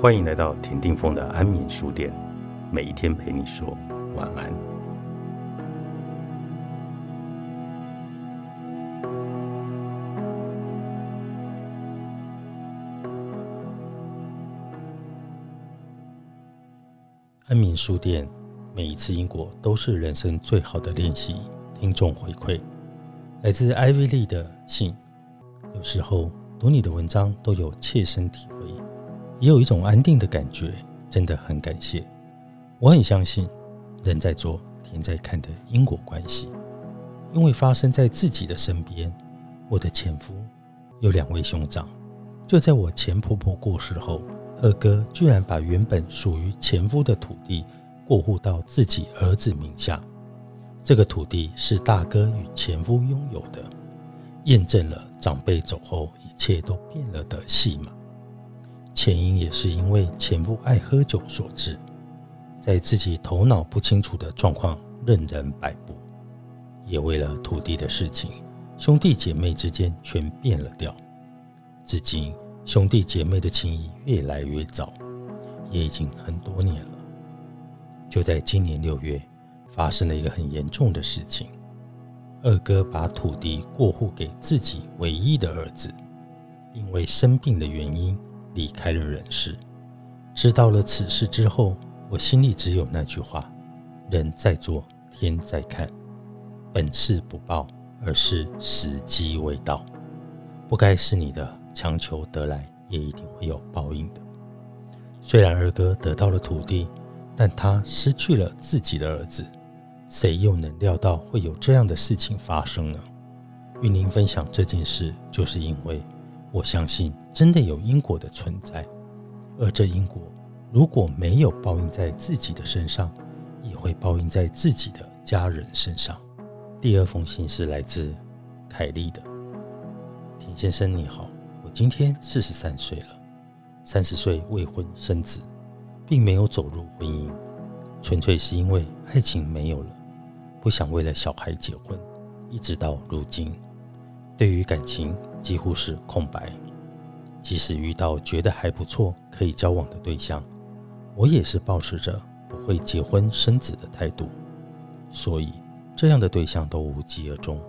欢迎来到田定峰的安眠书店，每一天陪你说晚安。安眠书店，每一次因果都是人生最好的练习。听众回馈来自艾薇丽的信，有时候读你的文章都有切身体会。也有一种安定的感觉，真的很感谢。我很相信人在做，天在看的因果关系，因为发生在自己的身边。我的前夫有两位兄长，就在我前婆婆过世后，二哥居然把原本属于前夫的土地过户到自己儿子名下。这个土地是大哥与前夫拥有的，验证了长辈走后一切都变了的戏码。前因也是因为前夫爱喝酒所致，在自己头脑不清楚的状况任人摆布，也为了土地的事情，兄弟姐妹之间全变了调。至今兄弟姐妹的情谊越来越糟，也已经很多年了。就在今年六月，发生了一个很严重的事情：二哥把土地过户给自己唯一的儿子，因为生病的原因。离开了人世。知道了此事之后，我心里只有那句话：人在做，天在看。本事不报，而是时机未到。不该是你的，强求得来，也一定会有报应的。虽然二哥得到了土地，但他失去了自己的儿子。谁又能料到会有这样的事情发生呢？与您分享这件事，就是因为。我相信真的有因果的存在，而这因果如果没有报应在自己的身上，也会报应在自己的家人身上。第二封信是来自凯莉的，田先生你好，我今天四十三岁了，三十岁未婚生子，并没有走入婚姻，纯粹是因为爱情没有了，不想为了小孩结婚，一直到如今。对于感情几乎是空白，即使遇到觉得还不错可以交往的对象，我也是保持着不会结婚生子的态度，所以这样的对象都无疾而终。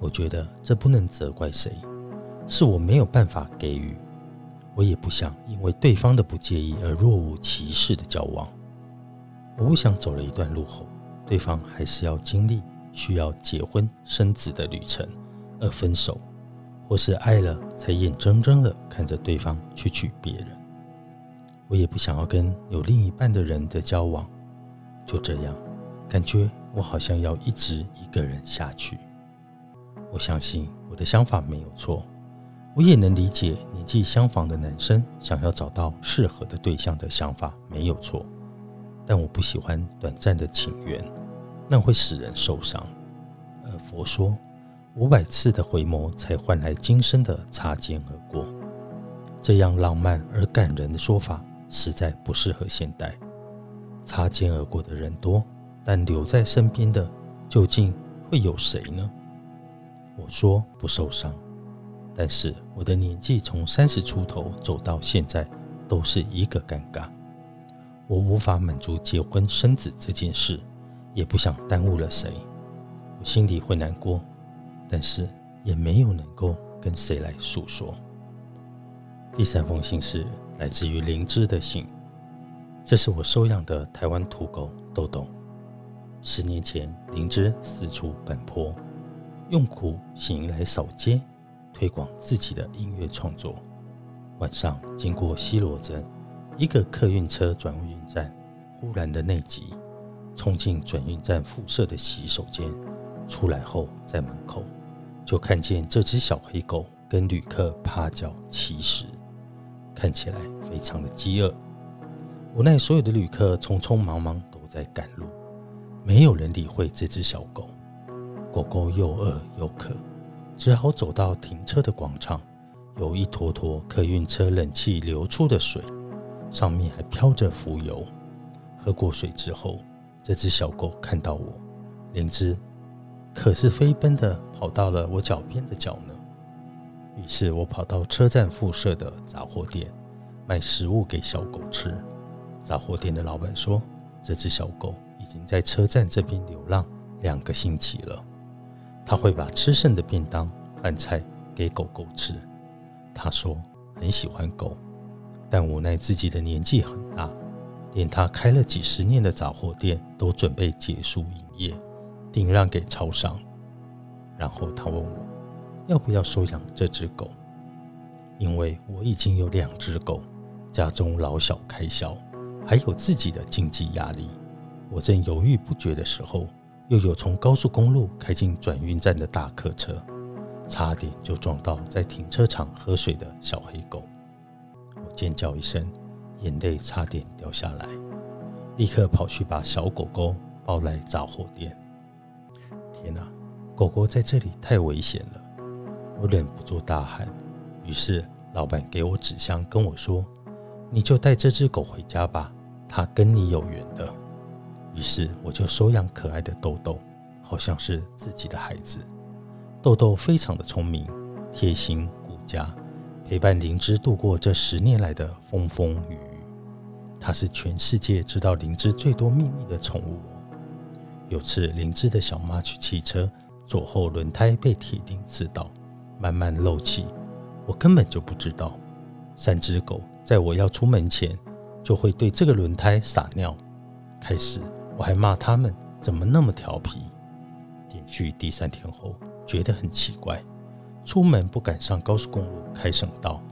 我觉得这不能责怪谁，是我没有办法给予，我也不想因为对方的不介意而若无其事的交往。我不想走了一段路后，对方还是要经历需要结婚生子的旅程。而分手，或是爱了才眼睁睁的看着对方去娶别人。我也不想要跟有另一半的人的交往，就这样，感觉我好像要一直一个人下去。我相信我的想法没有错，我也能理解年纪相仿的男生想要找到适合的对象的想法没有错，但我不喜欢短暂的情缘，那会使人受伤。而佛说。五百次的回眸，才换来今生的擦肩而过。这样浪漫而感人的说法，实在不适合现代。擦肩而过的人多，但留在身边的究竟会有谁呢？我说不受伤，但是我的年纪从三十出头走到现在，都是一个尴尬。我无法满足结婚生子这件事，也不想耽误了谁，我心里会难过。但是也没有能够跟谁来诉说。第三封信是来自于灵芝的信，这是我收养的台湾土狗豆豆。十年前，灵芝四处奔波，用苦行来扫街，推广自己的音乐创作。晚上经过西罗镇一个客运车转运站，忽然的内急，冲进转运站附设的洗手间，出来后在门口。就看见这只小黑狗跟旅客趴脚乞食，看起来非常的饥饿。无奈所有的旅客匆匆忙忙都在赶路，没有人理会这只小狗。狗狗又饿又渴，只好走到停车的广场，有一坨坨客运车冷气流出的水，上面还飘着浮油。喝过水之后，这只小狗看到我，灵芝。可是飞奔的跑到了我脚边的脚呢。于是我跑到车站附设的杂货店，卖食物给小狗吃。杂货店的老板说，这只小狗已经在车站这边流浪两个星期了。他会把吃剩的便当、饭菜给狗狗吃。他说很喜欢狗，但无奈自己的年纪很大，连他开了几十年的杂货店都准备结束营业，顶让给超商。然后他问我，要不要收养这只狗？因为我已经有两只狗，家中老小开销，还有自己的经济压力。我正犹豫不决的时候，又有从高速公路开进转运站的大客车，差点就撞到在停车场喝水的小黑狗。我尖叫一声，眼泪差点掉下来，立刻跑去把小狗狗抱来杂货店。天哪！狗狗在这里太危险了，我忍不住大喊。于是老板给我纸箱，跟我说：“你就带这只狗回家吧，它跟你有缘的。”于是我就收养可爱的豆豆，好像是自己的孩子。豆豆非常的聪明、贴心、顾家，陪伴灵芝度过这十年来的风风雨雨。它是全世界知道灵芝最多秘密的宠物。有次灵芝的小妈去骑车。左后轮胎被铁钉刺到，慢慢漏气。我根本就不知道，三只狗在我要出门前就会对这个轮胎撒尿。开始我还骂他们怎么那么调皮。连续第三天后，觉得很奇怪，出门不敢上高速公路开省道，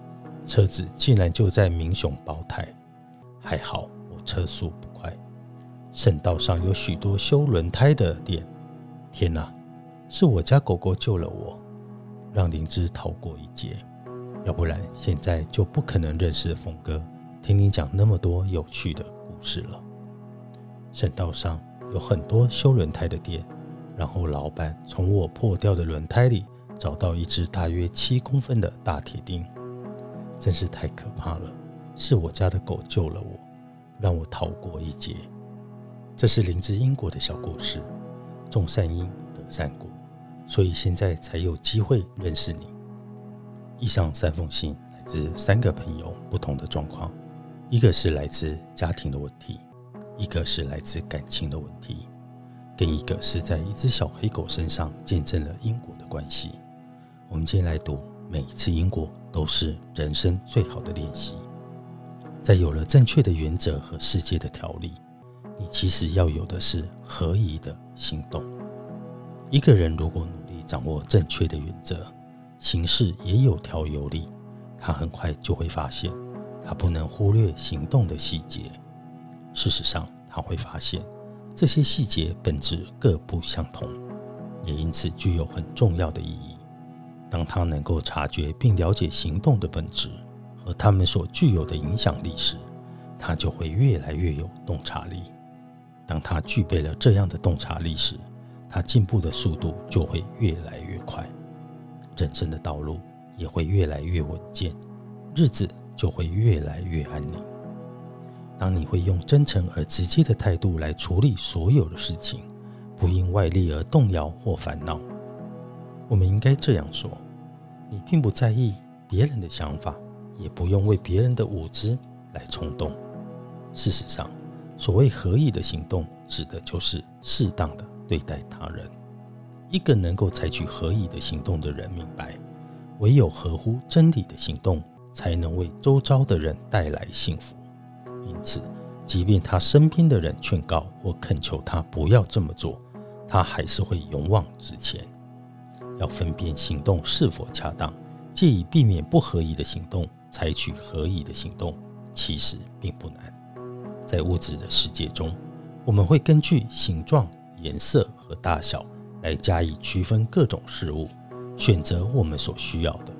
车子竟然就在明雄爆胎。还好我车速，省道上有许多修轮胎的店。天哪！是我家狗狗救了我，让灵芝逃过一劫，要不然现在就不可能认识峰哥，听你讲那么多有趣的故事了。省道上有很多修轮胎的店，然后老板从我破掉的轮胎里找到一只大约七公分的大铁钉，真是太可怕了。是我家的狗救了我，让我逃过一劫。这是灵芝因果的小故事，种善因得善果。所以现在才有机会认识你。以上三封信来自三个朋友不同的状况，一个是来自家庭的问题，一个是来自感情的问题，跟一个是在一只小黑狗身上见证了因果的关系。我们今天来读，每一次因果都是人生最好的练习。在有了正确的原则和世界的条例，你其实要有的是合宜的行动。一个人如果努力掌握正确的原则，行事也有条有理，他很快就会发现，他不能忽略行动的细节。事实上，他会发现这些细节本质各不相同，也因此具有很重要的意义。当他能够察觉并了解行动的本质和他们所具有的影响力时，他就会越来越有洞察力。当他具备了这样的洞察力时，他进步的速度就会越来越快，人生的道路也会越来越稳健，日子就会越来越安宁。当你会用真诚而直接的态度来处理所有的事情，不因外力而动摇或烦恼。我们应该这样说：你并不在意别人的想法，也不用为别人的无知来冲动。事实上，所谓合意的行动，指的就是适当的。对待他人，一个能够采取合宜的行动的人明白，唯有合乎真理的行动，才能为周遭的人带来幸福。因此，即便他身边的人劝告或恳求他不要这么做，他还是会勇往直前。要分辨行动是否恰当，借以避免不合宜的行动，采取合宜的行动，其实并不难。在物质的世界中，我们会根据形状。颜色和大小来加以区分各种事物，选择我们所需要的，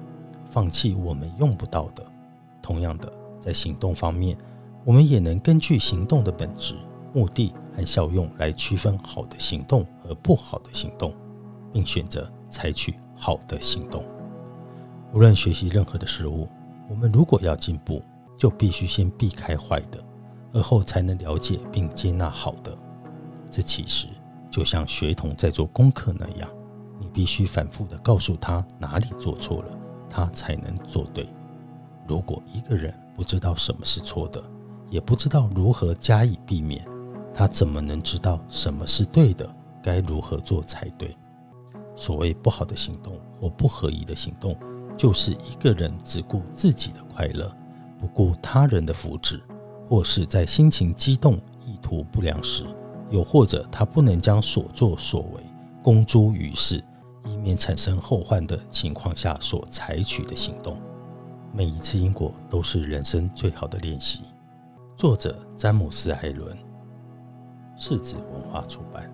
放弃我们用不到的。同样的，在行动方面，我们也能根据行动的本质、目的和效用来区分好的行动和不好的行动，并选择采取好的行动。无论学习任何的事物，我们如果要进步，就必须先避开坏的，而后才能了解并接纳好的。这其实。就像学童在做功课那样，你必须反复的告诉他哪里做错了，他才能做对。如果一个人不知道什么是错的，也不知道如何加以避免，他怎么能知道什么是对的，该如何做才对？所谓不好的行动或不合宜的行动，就是一个人只顾自己的快乐，不顾他人的福祉，或是在心情激动、意图不良时，又或者他不能将所作所为公诸于世，以免产生后患的情况下所采取的行动。每一次因果都是人生最好的练习。作者：詹姆斯·艾伦，世子文化出版。